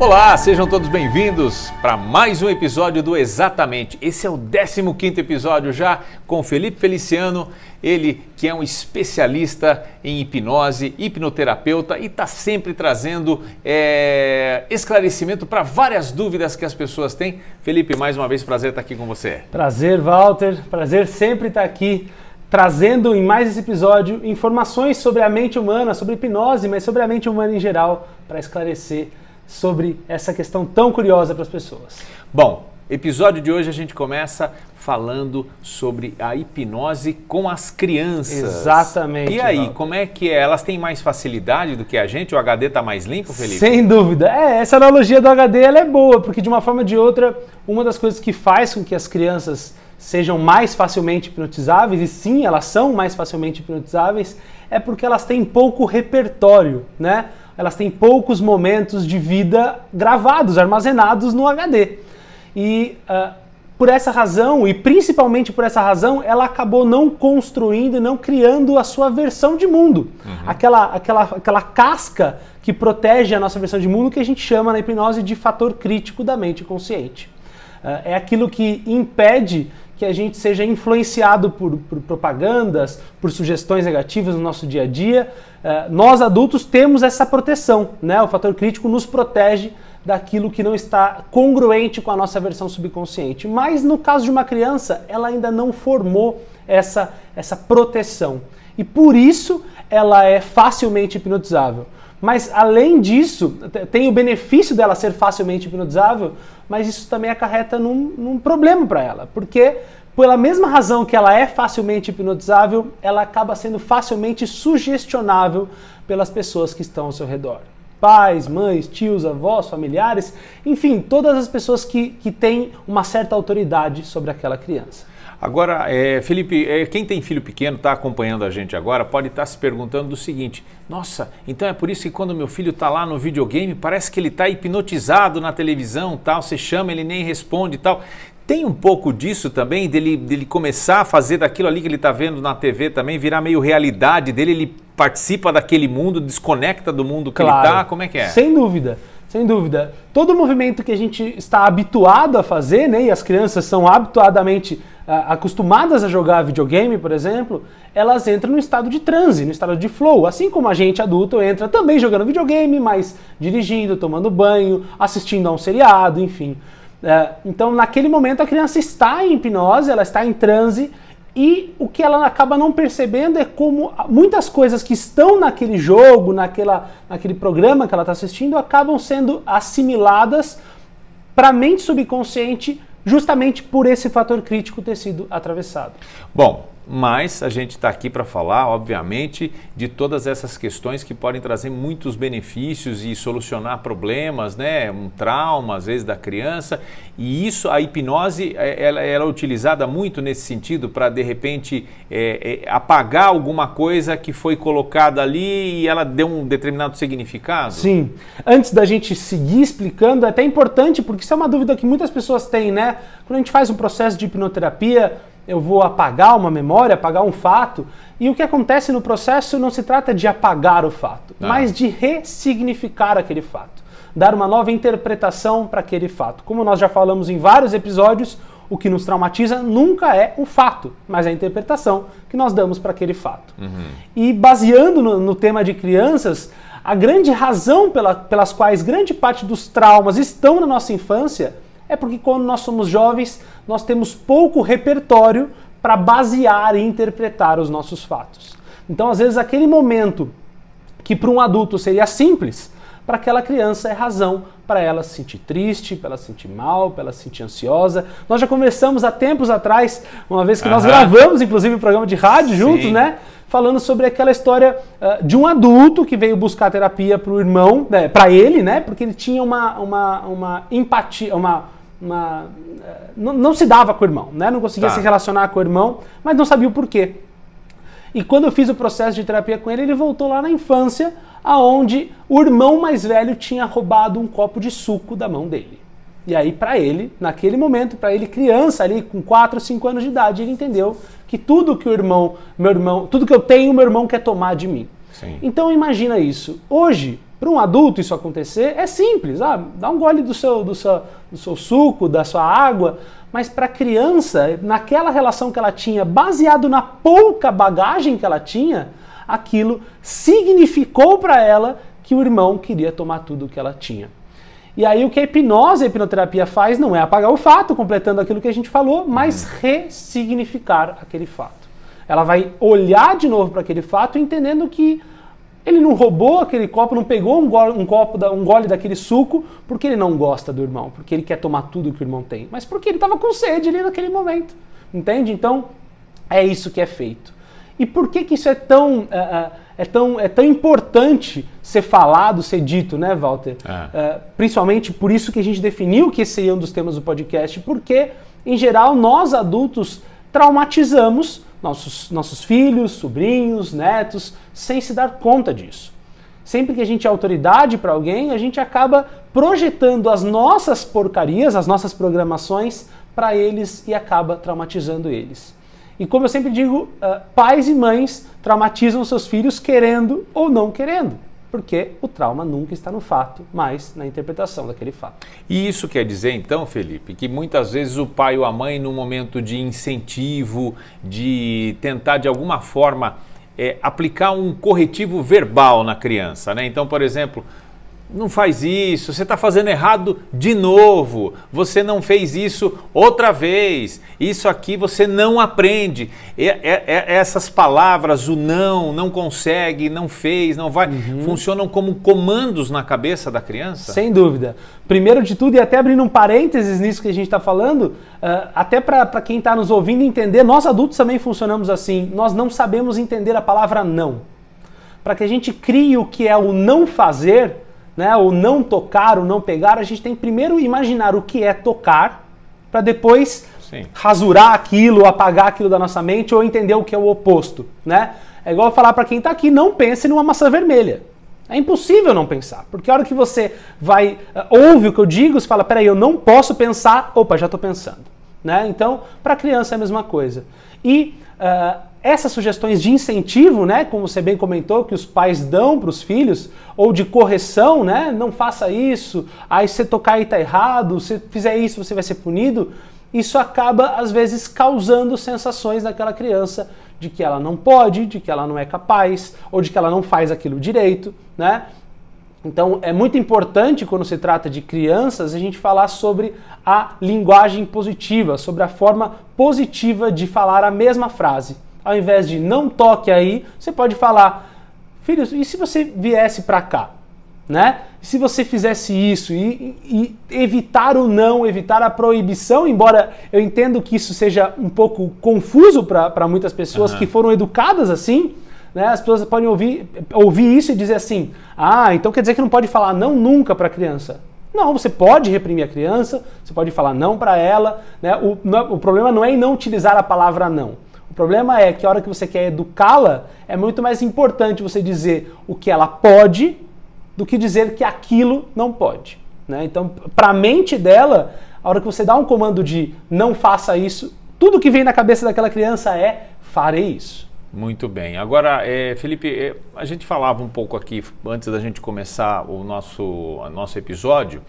Olá, sejam todos bem-vindos para mais um episódio do Exatamente. Esse é o 15 episódio já com Felipe Feliciano, ele que é um especialista em hipnose, hipnoterapeuta e está sempre trazendo é, esclarecimento para várias dúvidas que as pessoas têm. Felipe, mais uma vez, prazer estar aqui com você. Prazer, Walter. Prazer sempre estar aqui trazendo em mais esse episódio informações sobre a mente humana, sobre hipnose, mas sobre a mente humana em geral, para esclarecer sobre essa questão tão curiosa para as pessoas. Bom, episódio de hoje a gente começa falando sobre a hipnose com as crianças. Exatamente. E aí, como é que é? Elas têm mais facilidade do que a gente? O HD está mais limpo, Felipe? Sem dúvida. É, essa analogia do HD ela é boa, porque de uma forma ou de outra, uma das coisas que faz com que as crianças sejam mais facilmente hipnotizáveis, e sim, elas são mais facilmente hipnotizáveis, é porque elas têm pouco repertório, né? Elas têm poucos momentos de vida gravados, armazenados no HD. E uh, por essa razão, e principalmente por essa razão, ela acabou não construindo, não criando a sua versão de mundo. Uhum. Aquela, aquela, aquela casca que protege a nossa versão de mundo que a gente chama na hipnose de fator crítico da mente consciente. Uh, é aquilo que impede que a gente seja influenciado por, por propagandas, por sugestões negativas no nosso dia a dia. Uh, nós adultos temos essa proteção, né? O fator crítico nos protege daquilo que não está congruente com a nossa versão subconsciente. Mas no caso de uma criança, ela ainda não formou essa, essa proteção. E por isso ela é facilmente hipnotizável. Mas além disso, tem o benefício dela ser facilmente hipnotizável, mas isso também acarreta num, num problema para ela, porque pela mesma razão que ela é facilmente hipnotizável, ela acaba sendo facilmente sugestionável pelas pessoas que estão ao seu redor. Pais, mães, tios, avós, familiares, enfim, todas as pessoas que, que têm uma certa autoridade sobre aquela criança. Agora, é, Felipe, é, quem tem filho pequeno, está acompanhando a gente agora, pode estar tá se perguntando do seguinte: nossa, então é por isso que quando meu filho está lá no videogame, parece que ele está hipnotizado na televisão, tal. Você chama, ele nem responde, tal. Tem um pouco disso também, dele, dele começar a fazer daquilo ali que ele está vendo na TV também, virar meio realidade dele, ele participa daquele mundo, desconecta do mundo que claro. ele está, como é que é? Sem dúvida. Sem dúvida. Todo movimento que a gente está habituado a fazer, né, e as crianças são habituadamente acostumadas a jogar videogame, por exemplo, elas entram no estado de transe, no estado de flow. Assim como a gente adulto entra também jogando videogame, mas dirigindo, tomando banho, assistindo a um seriado, enfim. É, então, naquele momento, a criança está em hipnose, ela está em transe, e o que ela acaba não percebendo é como muitas coisas que estão naquele jogo, naquela, naquele programa que ela está assistindo, acabam sendo assimiladas para a mente subconsciente justamente por esse fator crítico ter sido atravessado. Bom, mas a gente está aqui para falar, obviamente, de todas essas questões que podem trazer muitos benefícios e solucionar problemas, né? Um trauma, às vezes, da criança. E isso, a hipnose, é, ela, ela é utilizada muito nesse sentido para, de repente, é, é, apagar alguma coisa que foi colocada ali e ela deu um determinado significado? Sim. Antes da gente seguir explicando, é até importante, porque isso é uma dúvida que muitas pessoas têm, né? Quando a gente faz um processo de hipnoterapia, eu vou apagar uma memória, apagar um fato. E o que acontece no processo não se trata de apagar o fato, ah. mas de ressignificar aquele fato, dar uma nova interpretação para aquele fato. Como nós já falamos em vários episódios, o que nos traumatiza nunca é o fato, mas a interpretação que nós damos para aquele fato. Uhum. E baseando no, no, tema de crianças, a grande razão pela, pelas quais grande parte dos traumas estão na nossa infância é porque quando nós somos jovens, nós temos pouco repertório para basear e interpretar os nossos fatos. Então, às vezes, aquele momento que para um adulto seria simples, para aquela criança é razão para ela se sentir triste, para ela se sentir mal, para ela se sentir ansiosa. Nós já conversamos há tempos atrás, uma vez que nós gravamos, inclusive, um programa de rádio juntos, Sim. né? Falando sobre aquela história uh, de um adulto que veio buscar terapia para o irmão, né, para ele, né? Porque ele tinha uma, uma, uma empatia, uma uma eh, não, não, se dava com o irmão, né? Não conseguia tá. se relacionar com o irmão, mas não sabia o porquê. E quando eu fiz o processo de terapia com ele, ele voltou lá na infância, aonde o irmão mais velho tinha roubado um copo de suco da mão dele. E aí, para ele, naquele momento, para ele criança ali com 4, 5 anos de idade, ele entendeu que tudo que o irmão, meu irmão, tudo que eu tenho, meu irmão quer tomar de mim. Sim. Então imagina isso. Hoje, Para um adulto isso acontecer é simples, ah, dá um gole do seu, do seu, do seu suco, da sua água, mas para a criança, naquela relação que ela tinha, baseado na pouca bagagem que ela tinha, aquilo significou para ela que o irmão queria tomar tudo o que ela tinha. E aí o que a hipnose e a hipnoterapia faz não é apagar o fato, completando aquilo que a gente falou, mas uhum. ressignificar aquele fato. Ela vai olhar de novo para aquele fato, entendendo que ele não roubou aquele copo, não pegou um gole, um copo, um gole daquele suco porque ele não gosta do irmão, porque ele quer tomar tudo que o irmão tem, mas porque ele estava com sede ali naquele momento. Entende? Então, é isso que é feito. E por que, que isso é tão, é, é tão, é tão importante ser falado, ser dito, né, Walter? É. É, principalmente por isso que a gente definiu que esse seria um dos temas do podcast, porque, em geral, nós adultos traumatizamos nossos, nossos filhos, sobrinhos, netos, sem se dar conta disso. Sempre que a gente é autoridade para alguém, a gente acaba projetando as nossas porcarias, as nossas programações para eles e acaba traumatizando eles. E como eu sempre digo, uh, pais e mães traumatizam seus filhos querendo ou não querendo porque o trauma nunca está no fato, mas na interpretação daquele fato. E isso quer dizer, então, Felipe, que muitas vezes o pai ou a mãe, no momento de incentivo, de tentar de alguma forma é, aplicar um corretivo verbal na criança, né? Então, por exemplo, não faz isso, você está fazendo errado de novo, você não fez isso outra vez, isso aqui você não aprende. É, essas palavras, o não, não consegue, não fez, não vai, uhum. funcionam como comandos na cabeça da criança? Sem dúvida. Primeiro de tudo, e até abrindo um parênteses nisso que a gente está falando, uh, até para quem está nos ouvindo entender, nós adultos também funcionamos assim, nós não sabemos entender a palavra não. Para que a gente crie o que é o não fazer, né, o não tocar, o não pegar, a gente tem que primeiro imaginar o que é tocar, para depois Sim. rasurar aquilo, apagar aquilo da nossa mente ou entender o que é o oposto, né? É igual falar para quem está aqui, não pense numa maçã vermelha. É impossível não pensar, porque a hora que você vai uh, ouve o que eu digo, você fala, peraí, eu não posso pensar, opa, já estou pensando, né? Então, para criança é a mesma coisa. E uh, essas sugestões de incentivo, né, como você bem comentou, que os pais dão para os filhos, ou de correção, né, não faça isso, aí você tocar aí tá errado, se fizer isso você vai ser punido, isso acaba às vezes causando sensações naquela criança de que ela não pode, de que ela não é capaz, ou de que ela não faz aquilo direito, né? Então é muito importante quando se trata de crianças a gente falar sobre a linguagem positiva, sobre a forma positiva de falar a mesma frase ao invés de não toque aí, você pode falar, filho, e se você viesse para cá? Né? E se você fizesse isso e, e, evitar o não, evitar a proibição, embora eu entendo que isso seja um pouco confuso para muitas pessoas uhum. que foram educadas assim, né? As pessoas podem ouvir, ouvir isso e dizer assim: ah, então quer dizer que não pode falar não nunca para a criança. Não, você pode reprimir a criança, você pode falar não para ela. Né? O, o problema não é em não utilizar a palavra não. O problema é que a hora que você quer educá-la, é muito mais importante você dizer o que ela pode do que dizer que aquilo não pode. Né? Então, para a mente dela, a hora que você dá um comando de não faça isso, tudo que vem na cabeça daquela criança é farei isso. Muito bem. Agora, é, Felipe, é, a gente falava um pouco aqui antes da gente começar o nosso, o nosso episódio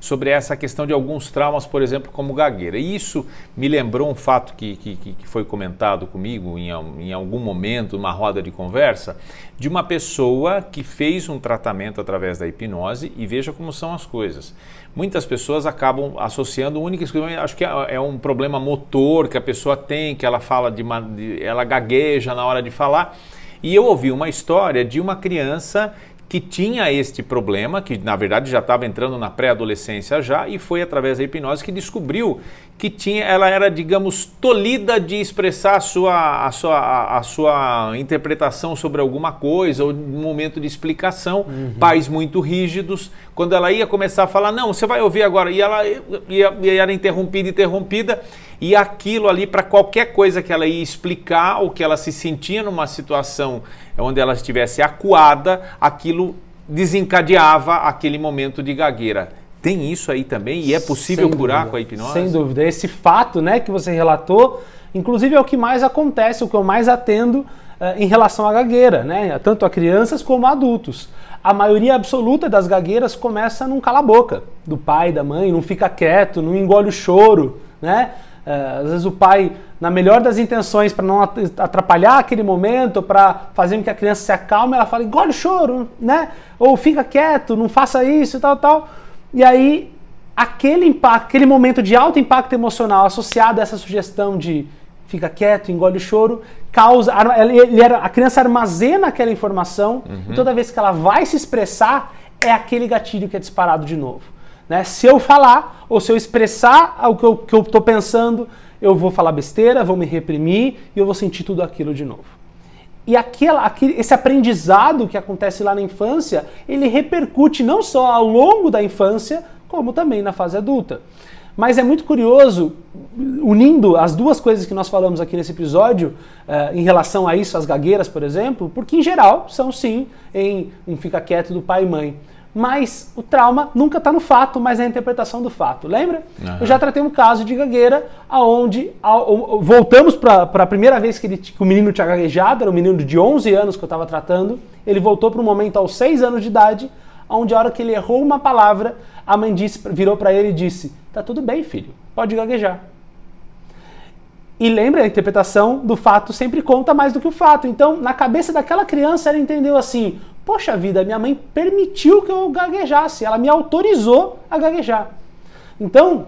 sobre essa questão de alguns traumas, por exemplo, como gagueira. E isso me lembrou um fato que, que, que foi comentado comigo em, em algum momento, numa roda de conversa, de uma pessoa que fez um tratamento através da hipnose e veja como são as coisas. Muitas pessoas acabam associando única acho que é, é um problema motor que a pessoa tem, que ela fala de, uma, de ela gagueja na hora de falar. E eu ouvi uma história de uma criança que tinha este problema, que na verdade já estava entrando na pré-adolescência já, e foi através da hipnose que descobriu que tinha, ela era, digamos, tolhida de expressar a sua, a sua, a, sua interpretação sobre alguma coisa, ou um momento de explicação, uhum. pais muito rígidos. Quando ela ia começar a falar, não, você vai ouvir agora, e ela ia, ia, era interrompida, interrompida, e aquilo ali, para qualquer coisa que ela ia explicar, ou que ela se sentia numa situação onde ela estivesse acuada, aquilo desencadeava aquele momento de gagueira. Tem isso aí também e é possível Sem curar dúvida. com a hipnose? Sem dúvida. Esse fato né, que você relatou, inclusive é o que mais acontece, o que eu mais atendo em relação à gagueira, né? tanto a crianças como a adultos. A maioria absoluta das gagueiras começa num cala-boca do pai, da mãe, não fica quieto, não engole o choro, né? às vezes o pai, na melhor das intenções, para não atrapalhar aquele momento, para fazer com que a criança se acalme, ela fala, engole o choro, né? Ou fica quieto, não faça isso e tal, tal. E aí aquele impacto, aquele momento de alto impacto emocional associado a essa sugestão de fica quieto, engole o choro, causa. Ele era, a criança armazena aquela informação uhum. e toda vez que ela vai se expressar, é aquele gatilho que é disparado de novo. Né? Se eu falar ou se eu expressar o que eu estou pensando, eu vou falar besteira, vou me reprimir e eu vou sentir tudo aquilo de novo. E aquela, aquele, esse aprendizado que acontece lá na infância, ele repercute não só ao longo da infância, como também na fase adulta. Mas é muito curioso, unindo as duas coisas que nós falamos aqui nesse episódio, uh, em relação a isso, as gagueiras, por exemplo, porque em geral são sim em um fica quieto do pai e mãe. Mas o trauma nunca está no fato, mas é a interpretação do fato. Lembra? Uhum. Eu já tratei um caso de gagueira, aonde ao, voltamos para a primeira vez que, ele, que, o menino tinha gaguejado, era um menino de 11 anos que eu estava tratando. Ele voltou para o momento aos 6 anos de idade, onde a hora que ele errou uma palavra, a mãe disse, virou para ele e disse: Tá tudo bem, filho, pode gaguejar. E lembra, a interpretação do fato sempre conta mais do que o fato. Então, na cabeça daquela criança, ela entendeu assim: Poxa vida, minha mãe permitiu que eu gaguejasse, ela me autorizou a gaguejar. Então,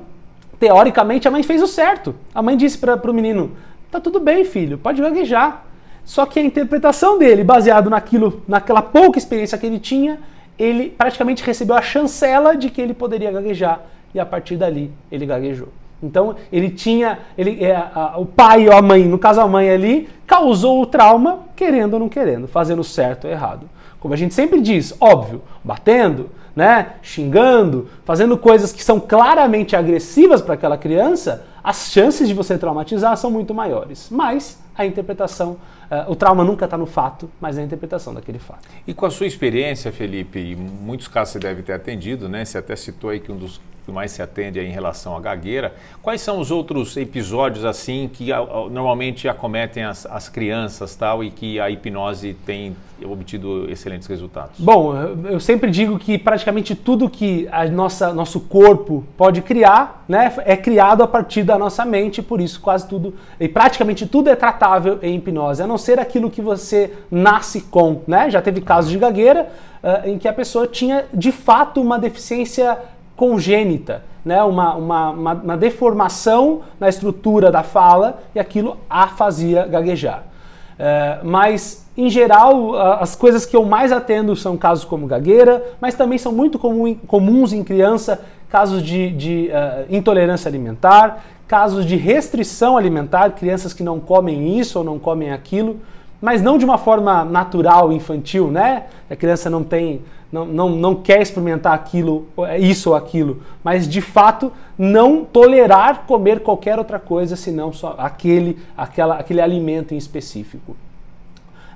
teoricamente, a mãe fez o certo. A mãe disse para o menino: Tá tudo bem, filho, pode gaguejar. Só que a interpretação dele, baseado naquilo, naquela pouca experiência que ele tinha, ele praticamente recebeu a chancela de que ele poderia gaguejar e a partir dali ele gaguejou. Então ele tinha, ele, é, a, o pai ou a mãe, no caso a mãe ali, causou o trauma, querendo ou não querendo, fazendo certo ou errado. Como a gente sempre diz, óbvio, batendo, né, xingando, fazendo coisas que são claramente agressivas para aquela criança, as chances de você traumatizar são muito maiores. Mas a interpretação Uh, o trauma nunca está no fato, mas na interpretação daquele fato. E com a sua experiência, Felipe, em muitos casos você deve ter atendido, né? Você até citou aí que um dos que mais se atende é em relação à gagueira. Quais são os outros episódios assim que a, a, normalmente acometem as, as, crianças tal e que a hipnose tem obtido excelentes resultados? Bom, eu sempre digo que praticamente tudo que a nossa nosso corpo pode criar, né, é criado a partir da nossa mente, por isso quase tudo e praticamente tudo é tratável em hipnose, a não ser aquilo que você nasce com, né? Já teve casos de gagueira uh, em que a pessoa tinha de fato uma deficiência congênita, né? Uma, uma, uma, uma, deformação na estrutura da fala e aquilo a fazia gaguejar. Uh, mas, em geral, as coisas que eu mais atendo são casos como gagueira, mas também são muito comum, comuns em criança casos de, de uh, intolerância alimentar, casos de restrição alimentar, crianças que não comem isso ou não comem aquilo, mas não de uma forma natural, infantil, né? A criança não tem, não, não, não quer experimentar aquilo, isso ou aquilo, mas de fato não tolerar comer qualquer outra coisa senão só aquele, aquela, aquele alimento em específico.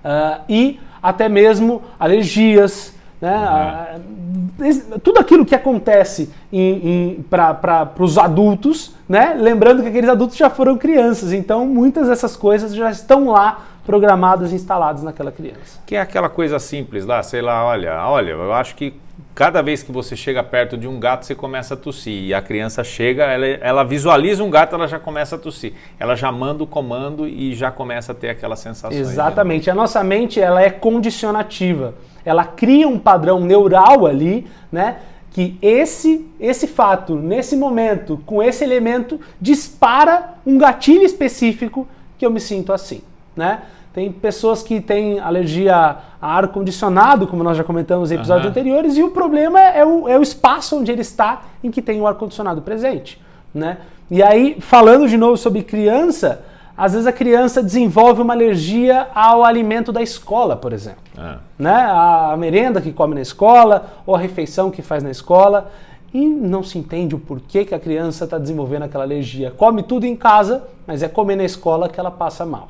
Uh, e até mesmo alergias, né? Uhum. Tudo aquilo que acontece para os adultos, né? lembrando que aqueles adultos já foram crianças, então muitas dessas coisas já estão lá programadas, instaladas naquela criança. Que é aquela coisa simples lá, sei lá, olha, olha, eu acho que cada vez que você chega perto de um gato, você começa a tossir. E a criança chega, ela, ela visualiza um gato, ela já começa a tossir. Ela já manda o comando e já começa a ter aquela sensação. Exatamente. A nossa mente, ela é condicionativa ela cria um padrão neural ali, né? Que esse, esse fato, nesse momento, com esse elemento, dispara um gatilho específico que eu me sinto assim, né? Tem pessoas que têm alergia a ar-condicionado, como nós já comentamos em episódios uhum. anteriores, e o problema é o, é o espaço onde ele está em que tem o ar-condicionado presente. Né? E aí, falando de novo sobre criança, às vezes a criança desenvolve uma alergia ao alimento da escola, por exemplo. É. Né? A merenda que come na escola, ou a refeição que faz na escola, e não se entende o porquê que a criança está desenvolvendo aquela alergia. Come tudo em casa, mas é comer na escola que ela passa mal.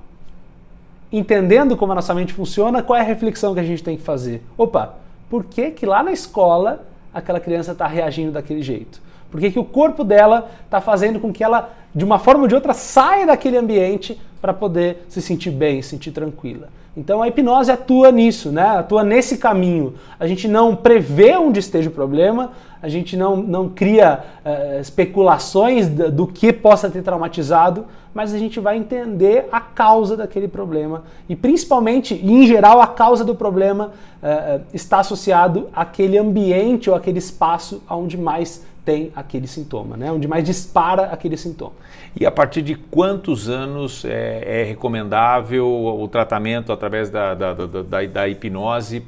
Entendendo como a nossa mente funciona, qual é a reflexão que a gente tem que fazer? Opa, por que, que lá na escola aquela criança está reagindo daquele jeito? Por que, que o corpo dela está fazendo com que ela, de uma forma ou de outra, saia daquele ambiente para poder se sentir bem, se sentir tranquila. Então a hipnose atua nisso, né? atua nesse caminho. A gente não prevê onde esteja o problema, a gente não, não cria uh, especulações do, que possa ter traumatizado, mas a gente vai entender a causa daquele problema. E principalmente, em geral, a causa do problema uh, está associado àquele ambiente ou àquele espaço onde mais tem aquele sintoma, né? onde mais dispara aquele sintoma. E a partir de quantos anos é, é recomendável o tratamento através da, da, da, da, hipnose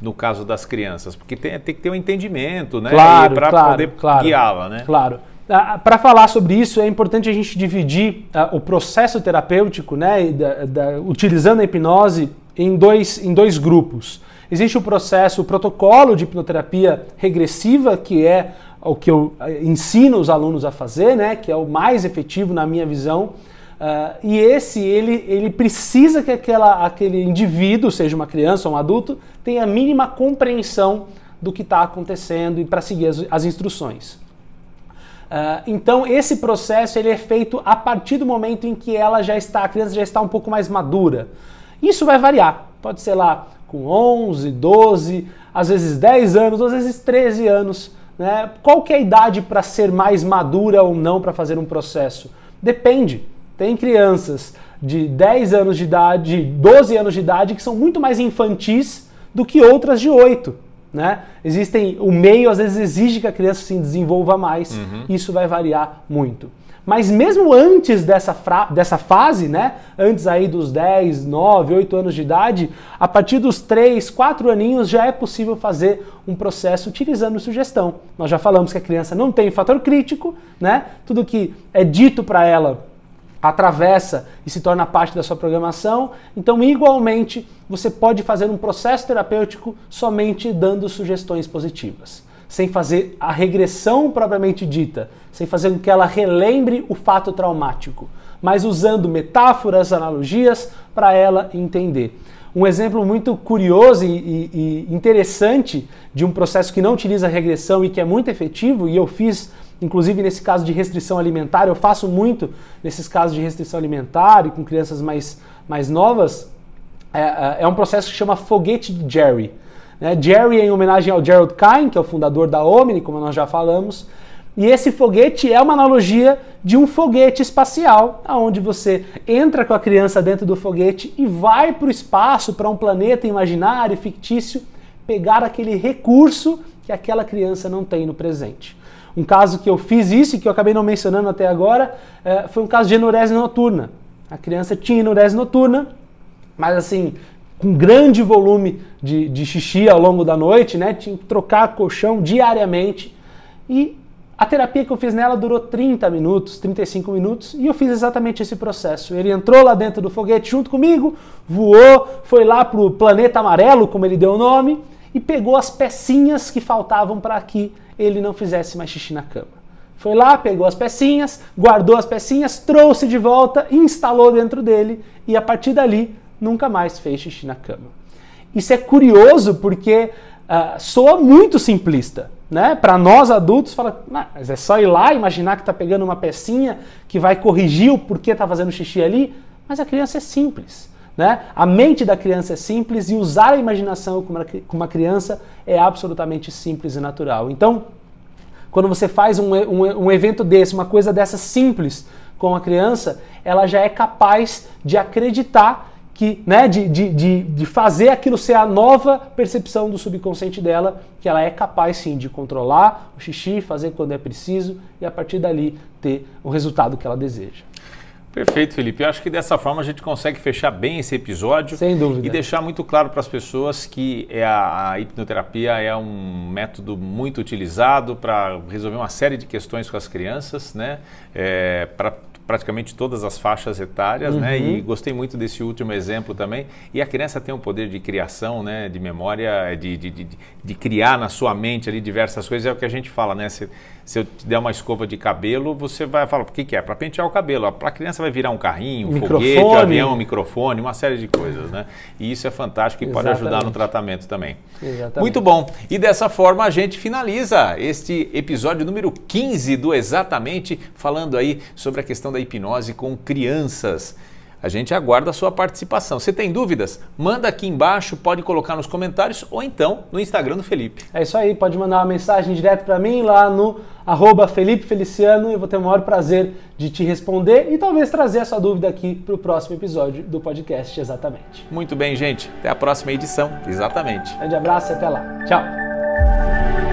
no caso das crianças? Porque tem, tem que ter um entendimento né? claro, para claro, poder claro, guiá-la. Né? Claro. Ah, para falar sobre isso, é importante a gente dividir uh, o processo terapêutico, né, da, da, utilizando a hipnose, em dois, em dois grupos. Existe o processo, o protocolo de hipnoterapia regressiva, que é o que eu eh, ensino os alunos a fazer, né, que é o mais efetivo na minha visão. Uh, e esse, ele, ele precisa que aquela, aquele indivíduo, seja uma criança ou um adulto, tenha a mínima compreensão do que está acontecendo e para seguir as, as instruções. Uh, então esse processo ele é feito a partir do momento em que ela já está, a criança já está um pouco mais madura. Isso vai variar, pode ser lá com 11, 12, às vezes 10 anos, às vezes 13 anos. Né? Qual que é a idade para ser mais madura ou não para fazer um processo? Depende. Tem crianças de 10 anos de idade, 12 anos de idade que são muito mais infantis do que outras de 8. Né? Existem, o meio às vezes exige que a criança se desenvolva mais, uhum. isso vai variar muito. Mas mesmo antes dessa, dessa fase, né, antes aí dos 10, 9, 8 anos de idade, a partir dos 3, 4 aninhos já é possível fazer um processo utilizando sugestão. Nós já falamos que a criança não tem fator crítico, né? Tudo que é dito para ela atravessa e se torna parte da sua programação. Então, igualmente, você pode fazer um processo terapêutico somente dando sugestões positivas sem fazer a regressão propriamente dita, sem fazer com que ela relembre o fato traumático, mas usando metáforas, analogias para ela entender. Um exemplo muito curioso e, e, interessante de um processo que não utiliza regressão e que é muito efetivo, e eu fiz inclusive nesse caso de restrição alimentar, eu faço muito nesses casos de restrição alimentar e com crianças mais, mais novas, é, é, é um processo que chama foguete de Jerry. Né? Jerry em homenagem ao Gerald Kine, que é o fundador da Omni, como nós já falamos. E esse foguete é uma analogia de um foguete espacial, onde você entra com a criança dentro do foguete e vai para o espaço, para um planeta imaginário, fictício, pegar aquele recurso que aquela criança não tem no presente. Um caso que eu fiz isso e que eu acabei não mencionando até agora é, foi um caso de enurese noturna. A criança tinha enurese noturna, mas assim, com grande volume de, de xixi ao longo da noite, né? Tinha que trocar colchão diariamente. E a terapia que eu fiz nela durou 30 minutos, 35 minutos, e eu fiz exatamente esse processo. Ele entrou lá dentro do foguete junto comigo, voou, foi lá para o planeta amarelo, como ele deu o nome, e pegou as pecinhas que faltavam para que ele não fizesse mais xixi na cama. Foi lá, pegou as pecinhas, guardou as pecinhas, trouxe de volta, instalou dentro dele, e a partir dali nunca mais fez xixi na cama. Isso é curioso porque uh, soa muito simplista. Né? Para nós adultos, fala, mas é só ir lá, imaginar que está pegando uma pecinha que vai corrigir o porquê está fazendo xixi ali. Mas a criança é simples. Né? A mente da criança é simples e usar a imaginação com uma, uma criança é absolutamente simples e natural. Então, quando você faz um, um, um evento desse, uma coisa dessa simples com a criança, ela já é capaz de acreditar que, né, de, de, de, de, fazer aquilo ser a nova percepção do subconsciente dela, que ela é capaz sim de controlar o xixi, fazer quando é preciso e a partir dali ter o resultado que ela deseja. Perfeito, Felipe. Eu acho que dessa forma a gente consegue fechar bem esse episódio. Sem dúvida. E deixar muito claro para as pessoas que é a, a, hipnoterapia é um método muito utilizado para resolver uma série de questões com as crianças, né? É, para praticamente todas as faixas etárias, uhum. né? E uhum. gostei muito desse último exemplo também. E a criança tem um poder de criação, né? De memória, de, de, de, de criar na sua mente ali diversas coisas. É o que a gente fala, né? Se, se eu te der uma escova de cabelo, você vai falar, o que, que é? Para pentear o cabelo. Para a criança vai virar um carrinho, um microfone. foguete, um avião, um microfone, uma série de coisas, né? E isso é fantástico e Exatamente. pode ajudar no tratamento também. Exatamente. Muito bom. E dessa forma a gente finaliza este episódio número 15 do Exatamente, falando aí sobre a questão da hipnose com crianças. A gente aguarda a sua participação. Se tem dúvidas, manda aqui embaixo, pode colocar nos comentários ou então no Instagram do Felipe. É isso aí, pode mandar uma mensagem direto para mim lá no arroba Felipe Feliciano e eu vou ter o maior prazer de te responder e talvez trazer a sua dúvida aqui para o próximo episódio do podcast Exatamente. Muito bem, gente. Até a próxima edição. Exatamente. Grande abraço e até lá. Tchau.